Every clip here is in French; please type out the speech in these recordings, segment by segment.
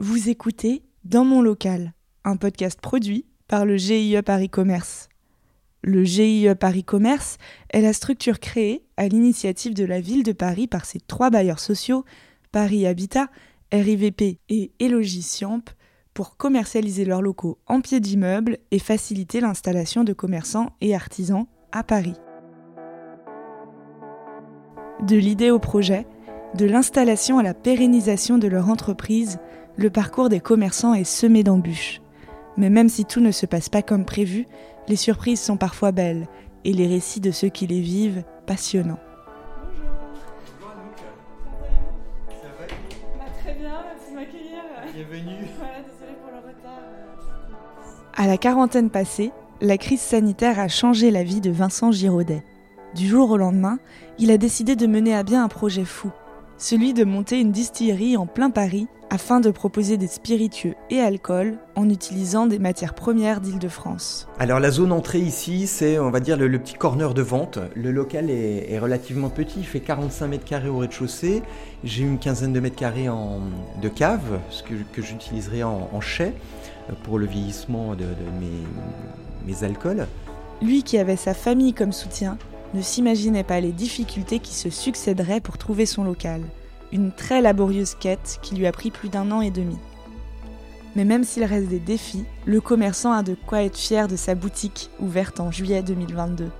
Vous écoutez Dans mon local, un podcast produit par le GIE Paris Commerce. Le GIE Paris Commerce est la structure créée à l'initiative de la ville de Paris par ses trois bailleurs sociaux, Paris Habitat, RIVP et Élogis Siamp, pour commercialiser leurs locaux en pied d'immeuble et faciliter l'installation de commerçants et artisans à Paris. De l'idée au projet, de l'installation à la pérennisation de leur entreprise, le parcours des commerçants est semé d'embûches. Mais même si tout ne se passe pas comme prévu, les surprises sont parfois belles et les récits de ceux qui les vivent passionnants. Bonjour Anouk. Ça va Bah, très bien, merci de m'accueillir. Bienvenue. Voilà, désolée pour le retard. À la quarantaine passée, la crise sanitaire a changé la vie de Vincent Giraudet. Du jour au lendemain, il a décidé de mener à bien un projet fou, celui de monter une distillerie en plein Paris afin de proposer des spiritueux et alcools en utilisant des matières premières d'Île-de-France. Alors la zone entrée ici, c'est on va dire le, le petit corner de vente. Le local est, est relativement petit, il fait 45 mètres carrés au rez-de-chaussée. J'ai une quinzaine de mètres carrés en, de cave, ce que, que j'utiliserai en, en chai euh, pour le vieillissement de, de mes, mes alcools. Lui qui avait sa famille comme soutien ne s'imaginait pas les difficultés qui se succéderaient pour trouver son local. Une très laborieuse quête qui lui a pris plus d'un an et demi. Mais même s'il reste des défis, le commerçant a de quoi être fier de sa boutique ouverte en juillet 2022.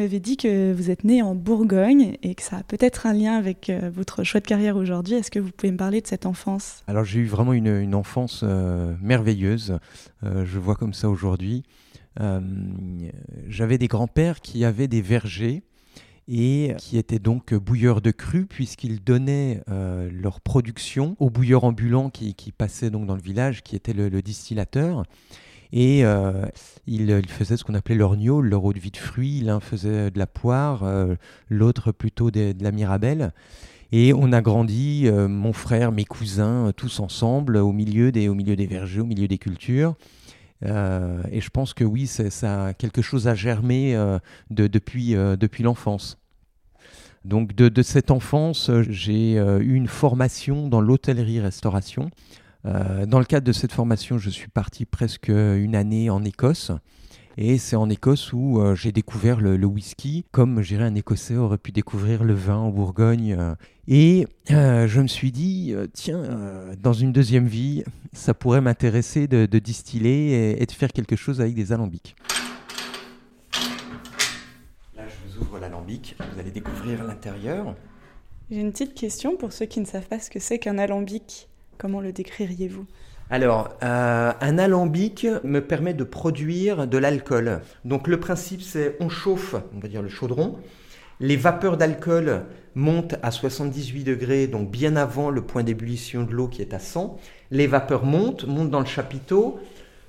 M'avez dit que vous êtes né en Bourgogne et que ça a peut-être un lien avec euh, votre choix de carrière aujourd'hui. Est-ce que vous pouvez me parler de cette enfance? Alors j'ai eu vraiment une, enfance euh, merveilleuse, Euh, je vois comme ça aujourd'hui. J'avais des grands-pères qui avaient des vergers et qui étaient donc bouilleurs de cru puisqu'ils donnaient leur production au bouilleur ambulant qui, passait donc dans le village, qui était le distillateur. Et euh, ils, faisaient ce qu'on appelait leur gnôle, leur eau de vie de fruits. L'un faisait de la poire, euh, l'autre plutôt de, la mirabelle. Et on a grandi, euh, mon frère, mes cousins, euh, tous ensemble, au milieu des, au milieu des vergers, au milieu des cultures. Euh, et je pense que oui, ça a quelque chose à germer euh, de- depuis, euh, depuis l'enfance. Donc de, cette enfance, euh, j'ai euh, eu une formation dans l'hôtellerie-restauration. Euh, dans le cadre de cette formation, je suis parti presque une année en Écosse. Et c'est en Écosse où euh, j'ai découvert le, le whisky, comme je dirais un Écossais aurait pu découvrir le vin en Bourgogne. euh. Et euh, je me suis dit, euh, tiens, euh, dans une deuxième vie, ça pourrait m'intéresser de, de distiller et, et de faire quelque chose avec des alambics. Là, je vous ouvre l'alambic, vous allez découvrir l'intérieur. J'ai une petite question pour ceux qui ne savent pas ce que c'est qu'un alambic. Comment le décririez-vous? Alors, euh, un alambic me permet de produire de l'alcool. Donc le principe, c'est on chauffe, on va dire le chaudron. Les vapeurs d'alcool montent à 78 degrés, donc bien avant le point d'ébullition de l'eau qui est à 100. Les vapeurs montent, montent dans le chapiteau,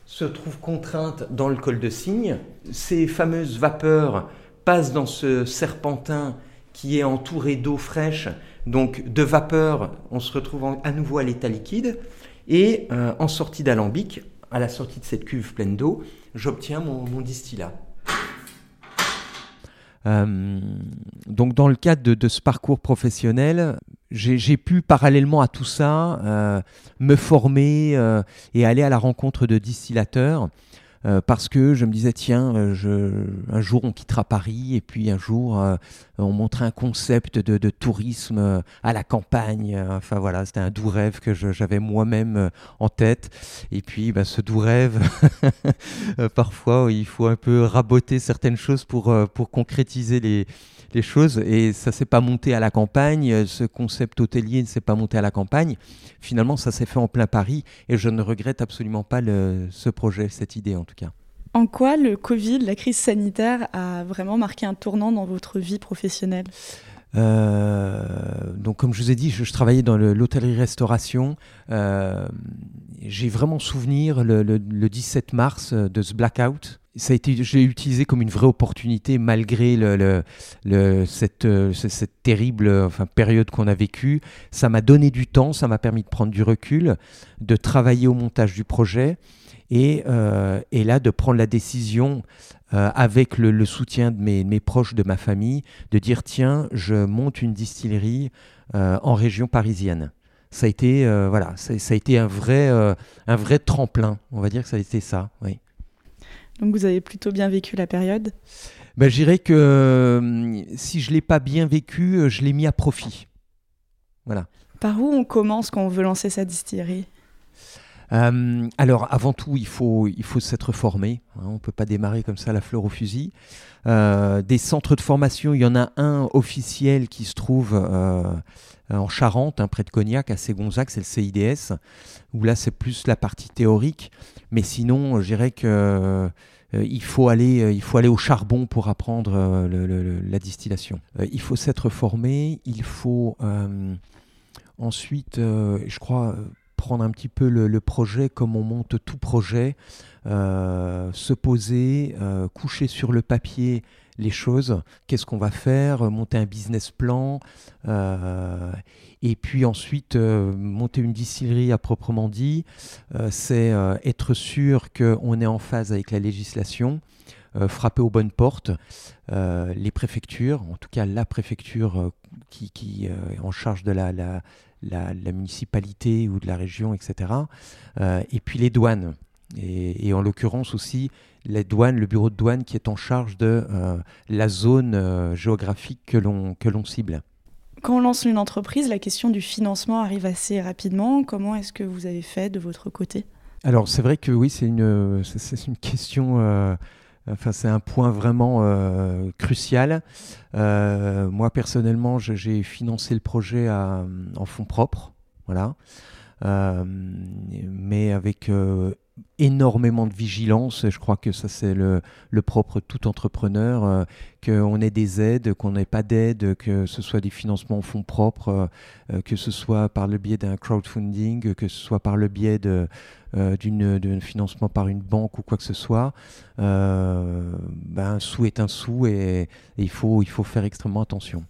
se trouvent contraintes dans le col de cygne. Ces fameuses vapeurs passent dans ce serpentin qui est entouré d'eau fraîche. Donc de vapeur, on se retrouve à nouveau à l'état liquide. Et euh, en sortie d'alambic, à la sortie de cette cuve pleine d'eau, j'obtiens mon, distillat. Euh, donc dans le cadre de, ce parcours professionnel, j'ai pu parallèlement à tout ça euh, me former et aller à la rencontre de distillateurs. Euh, parce que je me disais, tiens, euh, je, un jour on quittera Paris et puis un jour euh, on montrait un concept de, de tourisme à la campagne. Enfin voilà, c'était un doux rêve que j'avais moi-même en tête. Et puis ben, ce doux rêve, parfois il faut un peu raboter certaines choses pour, pour concrétiser les, les choses. Et ça s'est pas monté à la campagne, euh, ce concept hôtelier ne s'est pas monté à la campagne. Finalement, ça s'est fait en plein Paris et je ne regrette absolument pas le- ce projet, cette idée en tout cas. En quoi le Covid, la crise sanitaire, a vraiment marqué un tournant dans votre vie professionnelle? Euh, donc, comme je vous ai dit, je, je travaillais dans le- l'hôtellerie-restauration. Euh, J'ai vraiment souvenir le, le- le 17 mars de ce blackout. Ça a été, je l'ai utilisé comme une vraie opportunité malgré euh, ce- cette terrible euh, période qu'on a vécue. Ça m'a donné du temps, ça m'a permis de prendre du recul, de travailler au montage du projet Et, et là, de prendre la décision avec le, soutien de mes, proches, de ma famille, de dire tiens, je monte une distillerie en région parisienne. Ça a été, voilà, ça, a été un vrai, un vrai tremplin. On va dire que ça a été ça. Donc vous avez plutôt bien vécu la période ben, Je dirais que euh, si je ne l'ai pas bien vécu, euh, je l'ai mis à profit. Voilà. Par où on commence quand on veut lancer sa distillerie? Euh, alors, avant tout, il faut, s'être formé. Hein. on ne peut pas démarrer comme ça la fleur au fusil. des centres de formation, il y en a un officiel qui se trouve en Charente, hein, près de Cognac, à Ségonzac, c'est le CIDS, où là, c'est plus la partie théorique. Mais sinon, je dirais que euh, il, faut aller, euh, il faut aller au charbon pour apprendre euh, la distillation. il faut s'être formé, il faut ensuite, je crois, prendre un petit peu le, projet comme on monte tout projet, se poser, coucher sur le papier les choses, qu'est-ce qu'on va faire, monter un business plan, et puis ensuite monter une distillerie à proprement dit, c'est être sûr qu'on est en phase avec la législation, frapper aux bonnes portes, les préfectures, en tout cas la préfecture qui, est en charge de la, la, la, municipalité ou de la région, etc. et puis les douanes. Et, en l'occurrence aussi les douanes, le bureau de douane qui est en charge de euh, la zone euh, géographique que l'on cible. Quand on lance une entreprise, la question du financement arrive assez rapidement. Comment est-ce que vous avez fait de votre côté? Alors c'est vrai que oui, c'est une, c'est une question... Euh, enfin, c'est un point vraiment crucial. moi, personnellement, j'ai financé le projet en fonds propres, voilà, mais avec énormément de vigilance. Je crois que ça, c'est le, propre tout entrepreneur, euh, qu'on ait des aides, qu'on n'ait pas d'aide, que ce soit des financements en fonds propres, euh, que ce soit par le biais d'un crowdfunding, que ce soit par le biais de, euh, d'un financement par une banque ou quoi que ce soit. Ben, un sou est un sou et, il, faut, il faut faire extrêmement attention.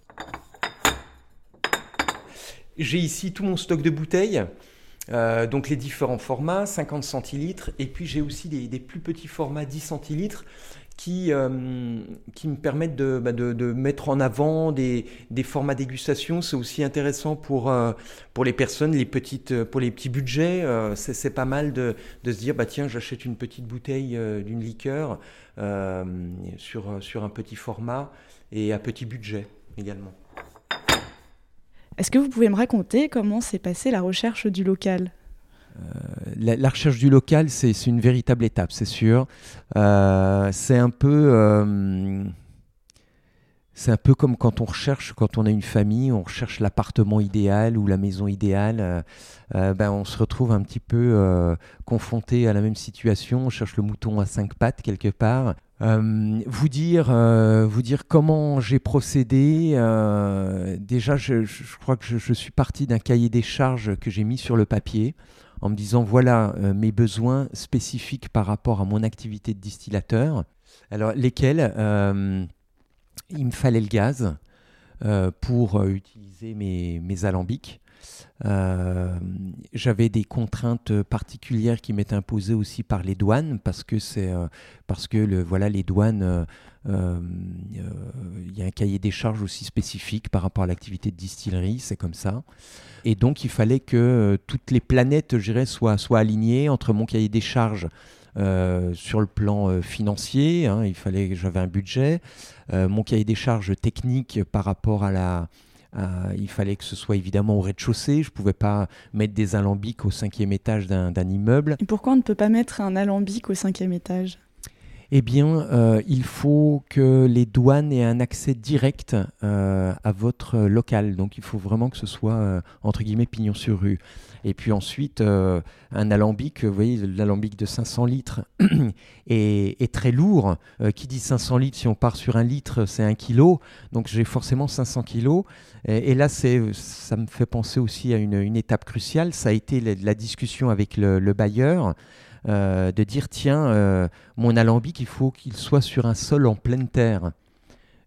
J'ai ici tout mon stock de bouteilles. Euh, donc les différents formats, 50 centilitres, et puis j'ai aussi des, plus petits formats 10 centilitres qui, euh, qui me permettent de, bah, de, de, mettre en avant des, des formats dégustation. C'est aussi intéressant pour, euh, pour les personnes, les petites, pour les petits budgets. c'est pas mal de, de, se dire, bah, tiens, j'achète une petite bouteille d'une liqueur sur, sur un petit format et à petit budget également. Est-ce que vous pouvez me raconter comment s'est passée la recherche du local? Euh, la, recherche du local, c'est une véritable étape, c'est sûr. Euh, c'est un peu, euh, c'est un peu comme quand on recherche, quand on a une famille, on recherche l'appartement idéal ou la maison idéale. ben, on se retrouve un petit peu confronté à la même situation. On cherche le mouton à cinq pattes quelque part. Euh, vous, dire, euh, vous dire comment j'ai procédé. Euh, déjà, je, crois que je, suis parti d'un cahier des charges que j'ai mis sur le papier en me disant voilà mes besoins spécifiques par rapport à mon activité de distillateur. Alors, lesquels Il me fallait le gaz pour utiliser mes, mes alambics. Euh, j'avais des contraintes particulières qui m'étaient imposées aussi par les douanes parce que c'est euh, parce que le, voilà les douanes euh, il y a un cahier des charges aussi spécifique par rapport à l'activité de distillerie, c'est comme ça. Et donc il fallait que toutes les planètes, je dirais, soient, alignées entre mon cahier des charges sur le plan financier, hein, il fallait j'avais un budget, mon cahier des charges technique par rapport à la euh, il fallait que ce soit évidemment au rez-de-chaussée. Je ne pouvais pas mettre des alambics au cinquième étage d'un immeuble. Et pourquoi on ne peut pas mettre un alambic au cinquième étage? Eh bien, euh, il faut que les douanes aient un accès direct euh, à votre local. Donc, il faut vraiment que ce soit, entre guillemets, pignon sur rue. Et puis ensuite, euh, un alambic, vous voyez, l'alambic de 500 litres est, très lourd. Euh, qui dit 500 litres, si on part sur un litre, c'est un kilo. Donc j'ai forcément 500 kilos. Et, là, ça me fait penser aussi à une, étape cruciale. Ça a été la, discussion avec le, bailleur. Euh, de dire tiens, mon alambic, il faut qu'il soit sur un sol en pleine terre.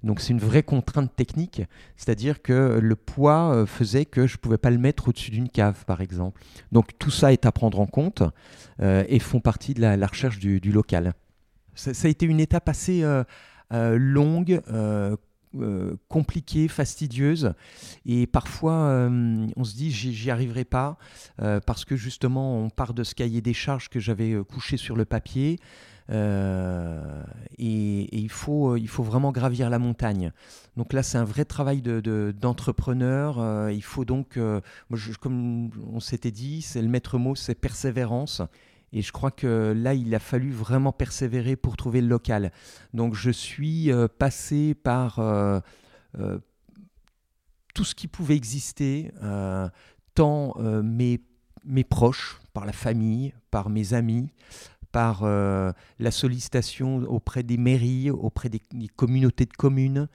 Donc c'est une vraie contrainte technique, c'est-à-dire que le poids faisait que je ne pouvais pas le mettre au-dessus d'une cave, par exemple. Donc tout ça est à prendre en compte et font partie de la, recherche du, local. Ça, a été une étape assez longue, euh, compliquée, fastidieuse. Et parfois, euh, on se dit, j'y arriverai pas, euh, parce que justement, on part de ce cahier des charges que j'avais couché sur le papier. Et, il, faut, il faut vraiment gravir la montagne. Donc là, c'est un vrai travail d'entrepreneur. De, il faut donc, comme on s'était dit, c'est le maître mot, c'est persévérance. Et je crois que là, il a fallu vraiment persévérer pour trouver le local. Donc je suis euh, passé par euh, euh, tout ce qui pouvait exister, tant mes, mes proches, par la famille, par mes amis, par la sollicitation auprès des mairies, auprès des communautés de communes,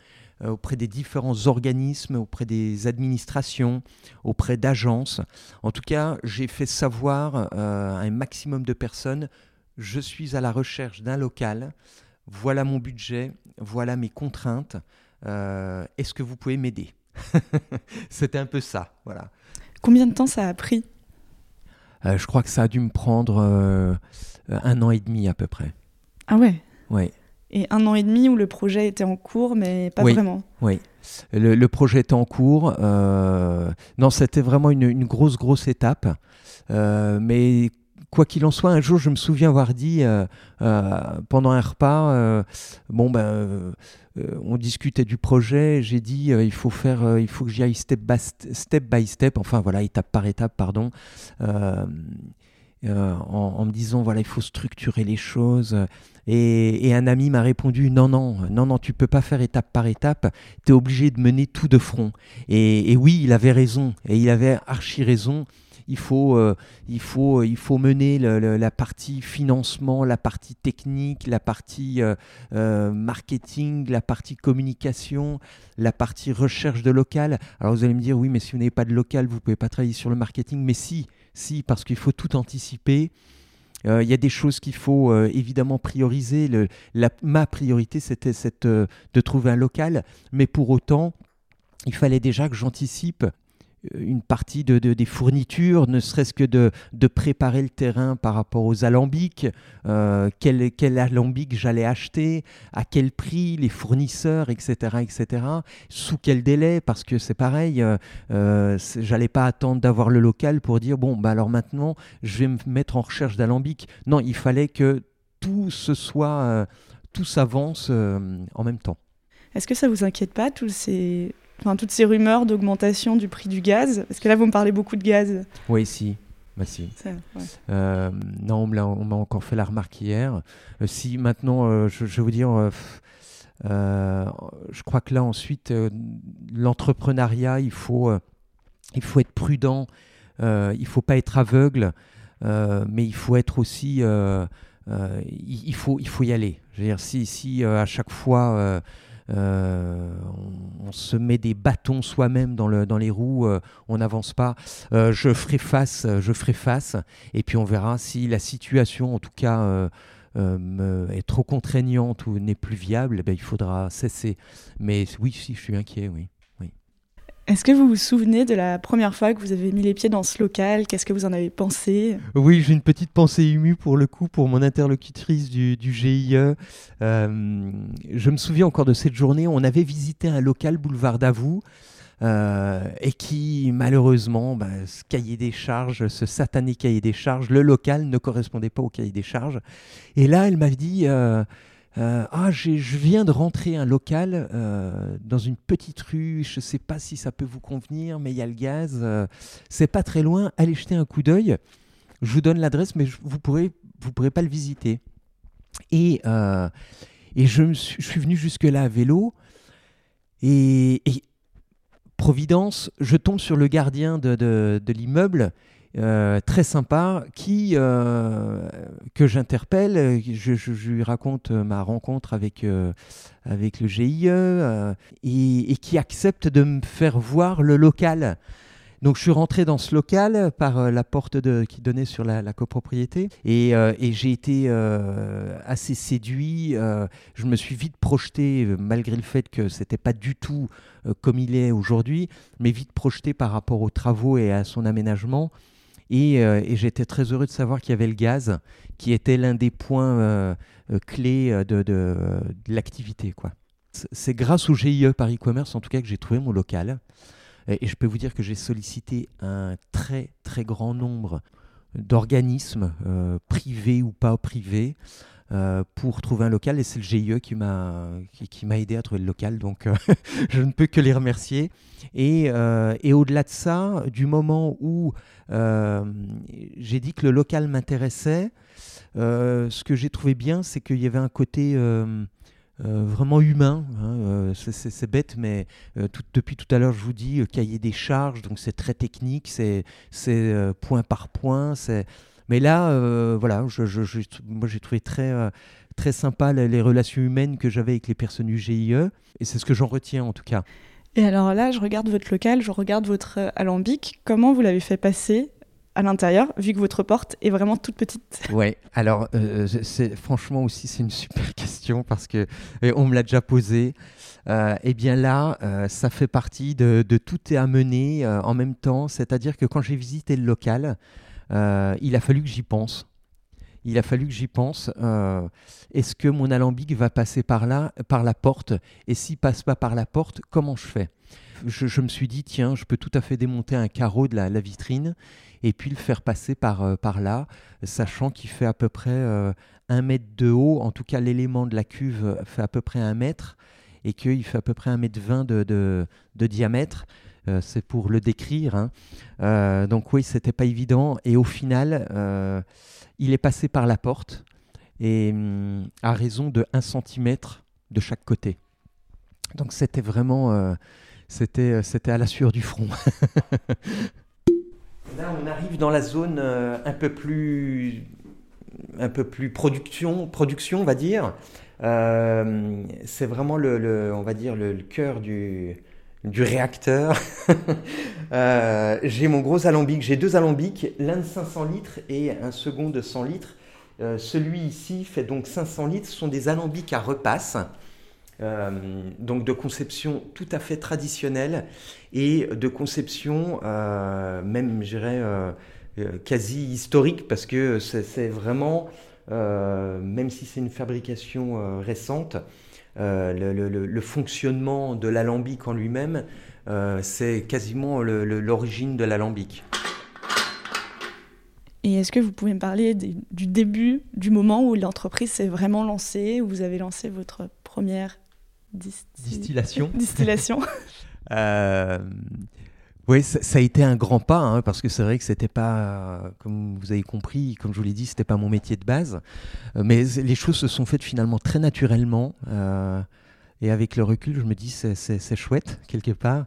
euh, auprès des différents organismes, auprès des administrations, auprès d'agences. En tout cas, j'ai fait savoir euh, à un maximum de personnes, je suis à la recherche d'un local, voilà mon budget, voilà mes contraintes, euh, est-ce que vous pouvez m'aider C'était un peu ça, voilà. Combien de temps ça a pris? Je crois que ça a dû me prendre un an et demi à peu près. Ah ouais Ouais et un an et demi où le projet était en cours, mais pas vraiment. Oui, le, projet était en cours. Euh, non, c'était vraiment une, grosse, grosse étape. Euh, mais quoi qu'il en soit, un jour, je me souviens avoir dit euh, pendant un repas, bon ben, on discutait du projet. J'ai dit, il faut faire, il faut que j'y aille step by step, by step. Enfin voilà, étape par étape, pardon. Euh, en, me disant voilà il faut structurer les choses. Et, un ami m'a répondu non non non non tu peux pas faire étape par étape. Tu es obligé de mener tout de front. Et, oui il avait raison. Et il avait archi raison. Il faut, euh, il faut, il faut mener la partie financement, la partie technique, la partie euh, marketing, la partie communication, la partie recherche de local. Alors vous allez me dire, oui, mais si vous n'avez pas de local, vous ne pouvez pas travailler sur le marketing. Mais si, parce qu'il faut tout anticiper. Euh, il y a des choses qu'il faut euh, évidemment prioriser. ma priorité, c'était euh, de trouver un local, mais pour autant, il fallait déjà que j'anticipe une partie de, des fournitures, ne serait-ce que de, de, préparer le terrain par rapport aux alambics, euh, quel, quel, alambic j'allais acheter, à quel prix, les fournisseurs, etc., etc., sous quel délai, parce que c'est pareil, euh, euh j'allais pas attendre d'avoir le local pour dire, bon, bah alors maintenant, je vais me mettre en recherche d'alambic. Non, il fallait que tout ce soit, euh, tout s'avance en même temps. Est-ce que ça vous inquiète pas, tous ces enfin, toutes ces rumeurs d'augmentation du prix du gaz Parce que là, vous me parlez beaucoup de gaz. Oui, si. Bah, si. Euh, non, on m'a encore fait la remarque hier. Euh, si maintenant, euh, je, vais vous dire, je crois que là ensuite, l'entrepreneuriat, il faut, il faut être prudent, il ne faut pas être aveugle, mais il faut être aussi, il, faut, il faut y aller. Je veux dire, si, si à chaque fois euh, on, se met des bâtons soi-même dans, le, dans les roues, euh, on n'avance pas. Euh, je ferai face, je ferai face, et puis on verra si la situation, en tout cas, est trop contraignante ou n'est plus viable, eh ben, il faudra cesser. Mais oui, si, je suis inquiet, oui. Est-ce que vous vous souvenez de la première fois que vous avez mis les pieds dans ce local? Qu'est-ce que vous en avez pensé? Oui, j'ai une petite pensée émue pour le coup pour mon interlocutrice du, GIE. Euh, je me souviens encore de cette journée. On avait visité un local boulevard d'Avoue. Euh, et qui malheureusement, ben, ce cahier des charges, ce satané cahier des charges, le local ne correspondait pas au cahier des charges. Et là, elle m'a dit, euh, euh, ah, je viens de rentrer un local euh, dans une petite rue. Je ne sais pas si ça peut vous convenir, mais il y a le gaz. Euh, c'est pas très loin. Allez jeter un coup d'œil. Je vous donne l'adresse, mais vous ne pourrez, vous pourrez pas le visiter. Et, et je, suis, je, suis, venu jusque-là à vélo. Et, Providence, je tombe sur le gardien de, de l'immeuble euh, très sympa, qui, euh, que j'interpelle. Je, lui raconte ma rencontre avec, euh, avec le GIE et, qui accepte de me faire voir le local. Donc je suis rentré dans ce local par euh, la porte qui donnait sur la, copropriété et, euh, et j'ai été euh, assez séduit. je me suis vite projeté, malgré le fait que c'était pas du tout comme il est aujourd'hui, mais vite projeté par rapport aux travaux et à son aménagement. Et, et j'étais très heureux de savoir qu'il y avait le gaz, qui était l'un des points clés de, de, de l'activité. C'est grâce au GIE Paris Commerce, en tout cas, que j'ai trouvé mon local. Et je peux vous dire que j'ai sollicité un très très grand nombre d'organismes, euh, privés ou pas privés, euh, pour trouver un local. Et c'est le GIE qui m'a qui, m'a aidé à trouver le local. Donc euh, je ne peux que les remercier. Et, et au-delà de ça, du moment où j'ai dit que le local m'intéressait, ce que j'ai trouvé bien, c'est qu'il y avait un côté euh, vraiment humain. Hein, euh, c'est bête, mais euh, depuis tout à l'heure, je vous dis cahier des charges, donc c'est très technique, c'est point par point. Mais là, voilà, je, je, moi j'ai trouvé très, très sympa les, les relations humaines que j'avais avec les personnes du GIE, et c'est ce que j'en retiens en tout cas. Et alors là, je regarde votre local, je regarde votre alambic. Comment vous l'avez fait passer à l'intérieur, vu que votre porte est vraiment toute petite? Ouais, alors euh, c'est franchement aussi c'est une super question parce que on me l'a déjà posé. Euh, eh bien là, euh, ça fait partie de, tout est amené en même temps, c'est-à-dire que quand j'ai visité le local, il a fallu que j'y pense. Il a fallu que j'y pense. Est-ce que mon alambic va passer par là, par la porte? Et s'il passe pas par la porte, comment je fais? Je, me suis dit, tiens, je peux tout à fait démonter un carreau de la, vitrine et puis le faire passer par, euh, par là, sachant qu'il fait à peu près euh, un mètre de haut, en tout cas l'élément de la cuve fait à peu près un mètre, et qu'il fait à peu près un mètre vingt de, de, diamètre. Euh, c'est pour le décrire. Hein. donc oui, c'était pas évident. Et au final, il est passé par la porte et hum, à raison de 1 cm de chaque côté. Donc c'était vraiment, c'était, c'était à la sueur du front. Là, on arrive dans la zone euh, un peu plus, un peu plus production, production, on va dire. Euh, c'est vraiment le, on va dire le, cœur du, du réacteur. Euh, j'ai mon gros alambic, j'ai deux alambics, l'un de 500 litres et un second de 100 litres. celui ici fait donc 500 litres. Ce sont des alambics à repasse. Euh, donc de conception tout à fait traditionnelle et de conception euh, même, je dirais, euh, quasi historique parce que c'est vraiment, même si c'est une fabrication récente, le, fonctionnement de l'alambic en lui-même, c'est quasiment l'origine de l'alambic. Et est-ce que vous pouvez me parler du début, du moment où l'entreprise s'est vraiment lancée, où vous avez lancé votre première Distillation. Distillation? Euh, oui, ça, a été un grand pas, hein, parce que c'est vrai que c'était pas, comme vous avez compris, comme je vous l'ai dit, c'était pas mon métier de base. Euh, mais les choses se sont faites finalement très naturellement. Euh, et avec le recul, je me dis c'est chouette quelque part.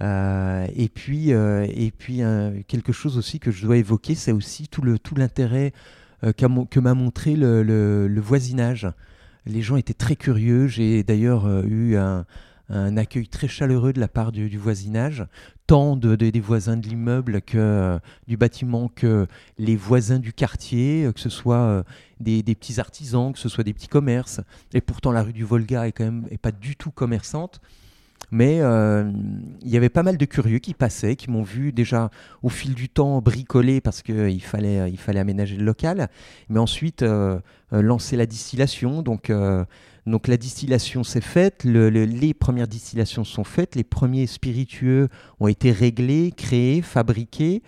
et puis, et puis quelque chose aussi que je dois évoquer, c'est aussi tout l'intérêt que m'a montré le, le voisinage. Les gens étaient très curieux. J'ai d'ailleurs euh, eu un, accueil très chaleureux de la part du, voisinage, tant de, des voisins de l'immeuble que euh, du bâtiment que les voisins du quartier, euh, que ce soit des, petits artisans, que ce soit des petits commerces. Et pourtant, la rue du Volga est quand même pas du tout commerçante. Mais euh, il y avait pas mal de curieux qui passaient, qui m'ont vu déjà au fil du temps bricoler parce qu'il fallait, aménager le local, mais ensuite euh, euh, lancer la distillation. Donc, donc la distillation s'est faite, les premières distillations sont faites, les premiers spiritueux ont été réglés, créés, fabriqués,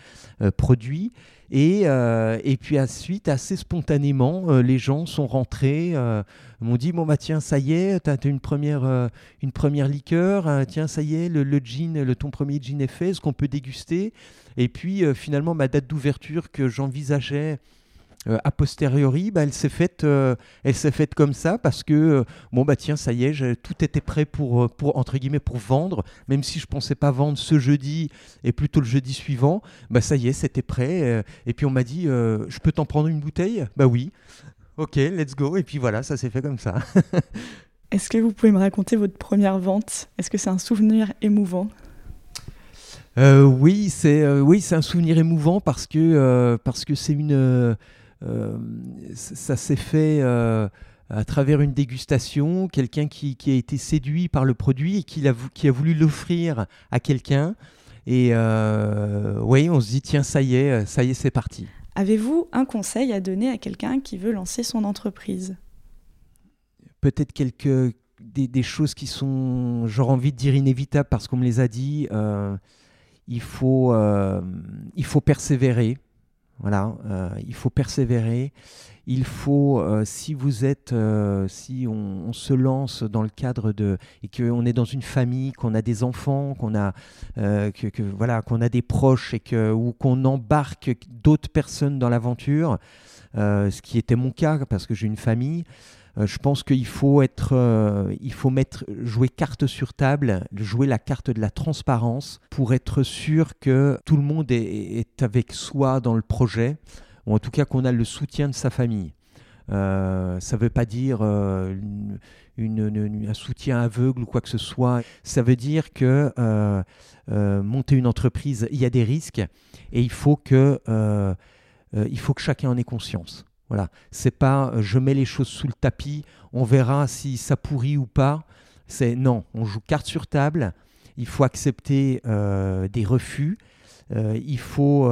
produits. Et, euh, et puis ensuite, assez spontanément, euh, les gens sont rentrés, euh, m'ont dit bon bah tiens ça y est, t'as as une première une première liqueur, tiens ça y est, le, le gin, le ton premier gin est fait, est-ce qu'on peut déguster? Et puis finalement ma date d'ouverture que j'envisageais euh, a posteriori, bah, elle s'est faite, euh, elle s'est faite comme ça parce que euh, bon bah tiens, ça y est, tout était prêt pour, pour entre guillemets pour vendre, même si je pensais pas vendre ce jeudi et plutôt le jeudi suivant, bah ça y est, c'était prêt. et puis on m'a dit, je peux t'en prendre une bouteille? Bah oui. Ok, let's go. Et puis voilà, ça s'est fait comme ça. Est-ce que vous pouvez me raconter votre première vente? Est-ce que c'est un souvenir émouvant? Euh, oui, c'est euh, oui, c'est un souvenir émouvant parce que euh, parce que c'est une ça s'est fait à travers une dégustation, quelqu'un qui, qui, a été séduit par le produit et qui a, qui a voulu l'offrir à quelqu'un. Et oui, on se dit tiens, ça y est, ça y est, c'est parti. Avez-vous un conseil à donner à quelqu'un qui veut lancer son entreprise? Peut-être quelques des, des, choses qui sont, j'aurais envie de dire inévitables parce qu'on me les a dit il faut, euh, il faut persévérer. Voilà, euh, il faut persévérer. Il faut, euh, si vous êtes, si on, se lance dans le cadre de et qu'on est dans une famille, qu'on a des enfants, qu'on a, que, voilà, qu'on a des proches et que ou qu'on embarque d'autres personnes dans l'aventure, ce qui était mon cas parce que j'ai une famille. Euh, je pense qu'il faut être, euh, il faut mettre, jouer carte sur table, jouer la carte de la transparence pour être sûr que tout le monde est, avec soi dans le projet, ou en tout cas qu'on a le soutien de sa famille. Euh, ça ne veut pas dire un soutien aveugle ou quoi que ce soit. Ça veut dire que monter une entreprise, il y a des risques et il faut que, il faut que chacun en ait conscience. Voilà, c'est pas euh, je mets les choses sous le tapis, on verra si ça pourrit ou pas. C'est non, on joue carte sur table. Il faut accepter euh, des refus. Euh, il, faut,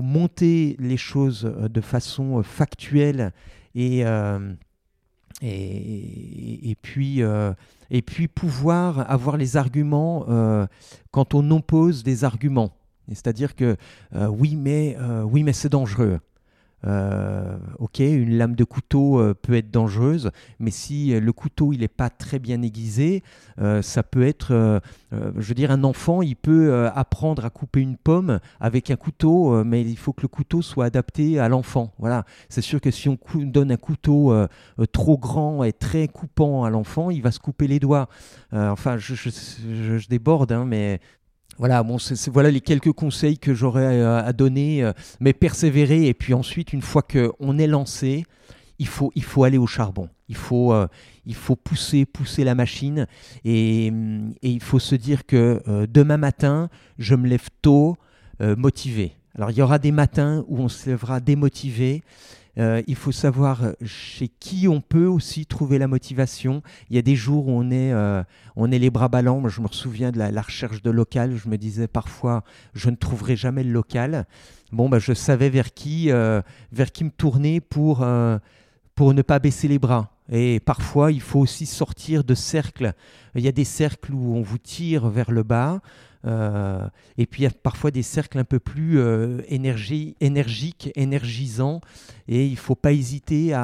monter les choses de façon factuelle et, puis, et puis pouvoir avoir les arguments quand on oppose des arguments. C'est-à-dire que oui, mais, oui, mais c'est dangereux. Euh, ok, une lame de couteau euh, peut être dangereuse, mais si le couteau il n'est pas très bien aiguisé, euh, ça peut être, je veux dire, un enfant il peut apprendre à couper une pomme avec un couteau, mais il faut que le couteau soit adapté à l'enfant. Voilà, c'est sûr que si on donne un couteau trop grand et très coupant à l'enfant, il va se couper les doigts. enfin, je, je, déborde, hein, mais voilà, bon, voilà les quelques conseils que j'aurais euh, à donner, euh, mais persévérer et puis ensuite, une fois qu'on est lancé, il faut, il faut aller au charbon. Il faut, euh, il faut pousser, pousser la machine et, et il faut se dire que demain matin, je me lève tôt, motivé. Alors il y aura des matins où on se lèvera démotivé euh, il faut savoir euh, chez qui on peut aussi trouver la motivation. Il y a des jours où on est, euh, on est les bras ballants. je me souviens de la, recherche de local. Je me disais parfois, je ne trouverai jamais le local. Bon, bah, je savais vers qui, vers qui me tourner pour, pour ne pas baisser les bras. Et parfois, il faut aussi sortir de cercles. Il y a des cercles où on vous tire vers le bas. Euh, et puis il y a parfois des cercles un peu plus euh, énergiques, énergisants, et il ne faut pas hésiter euh,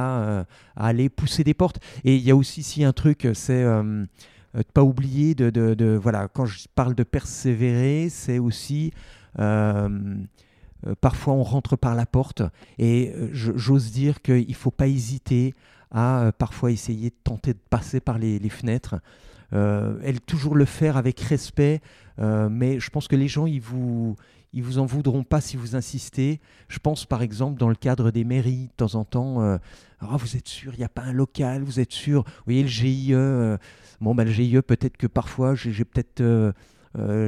à, aller pousser des portes. Et il y a aussi ici un truc, c'est ne pas oublier de, Voilà, quand je parle de persévérer, c'est aussi... parfois on rentre par la porte et j'ose dire qu'il ne faut pas hésiter à parfois essayer de tenter de passer par les, les fenêtres. elle toujours le faire avec respect, euh, mais je pense que les gens, ils vous, ils vous en voudront pas si vous insistez. Je pense par exemple dans le cadre des mairies, de temps en temps, euh, ah, vous êtes sûr, il n'y a pas un local, vous êtes sûr, vous voyez le GIE, euh, bon ben, le GIE peut-être que parfois j'ai peut-être...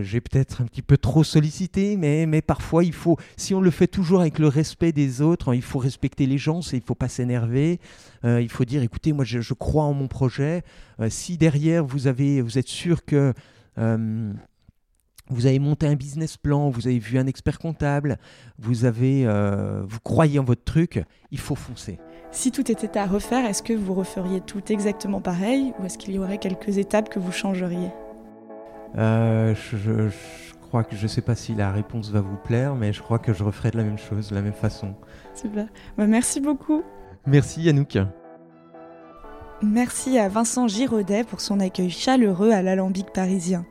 j'ai peut-être un petit peu trop sollicité, mais, mais parfois il faut, si on le fait toujours avec le respect des autres, il faut respecter les gens, il ne faut pas s'énerver, il faut dire écoutez, moi je, je crois en mon projet, si derrière vous, avez, vous êtes sûr que vous avez monté un business plan, vous avez vu un expert comptable, vous avez, euh, vous croyez en votre truc, il faut foncer. Si tout était à refaire, est-ce que vous referiez tout exactement pareil ou est-ce qu'il y aurait quelques étapes que vous changeriez? Euh, je, crois que je ne sais pas si la réponse va vous plaire, mais je crois que je referais de la même chose, de la même façon. Super. Bah, merci beaucoup. Merci Yannouk. Merci à Vincent Giraudet pour son accueil chaleureux à l'Alambic parisien.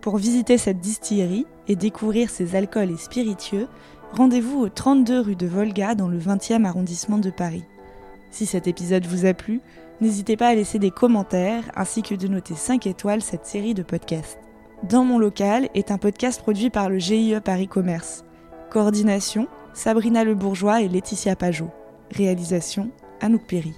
Pour visiter cette distillerie et découvrir ses alcools et spiritueux, rendez-vous au 32 rue de Volga dans le 20e arrondissement de Paris. Si cet épisode vous a plu, n'hésitez pas à laisser des commentaires ainsi que de noter 5 étoiles cette série de podcasts. Dans mon local est un podcast produit par le GIE Paris Commerce. Coordination Sabrina Le Bourgeois et Laetitia Pajot. Réalisation Anouk Perry.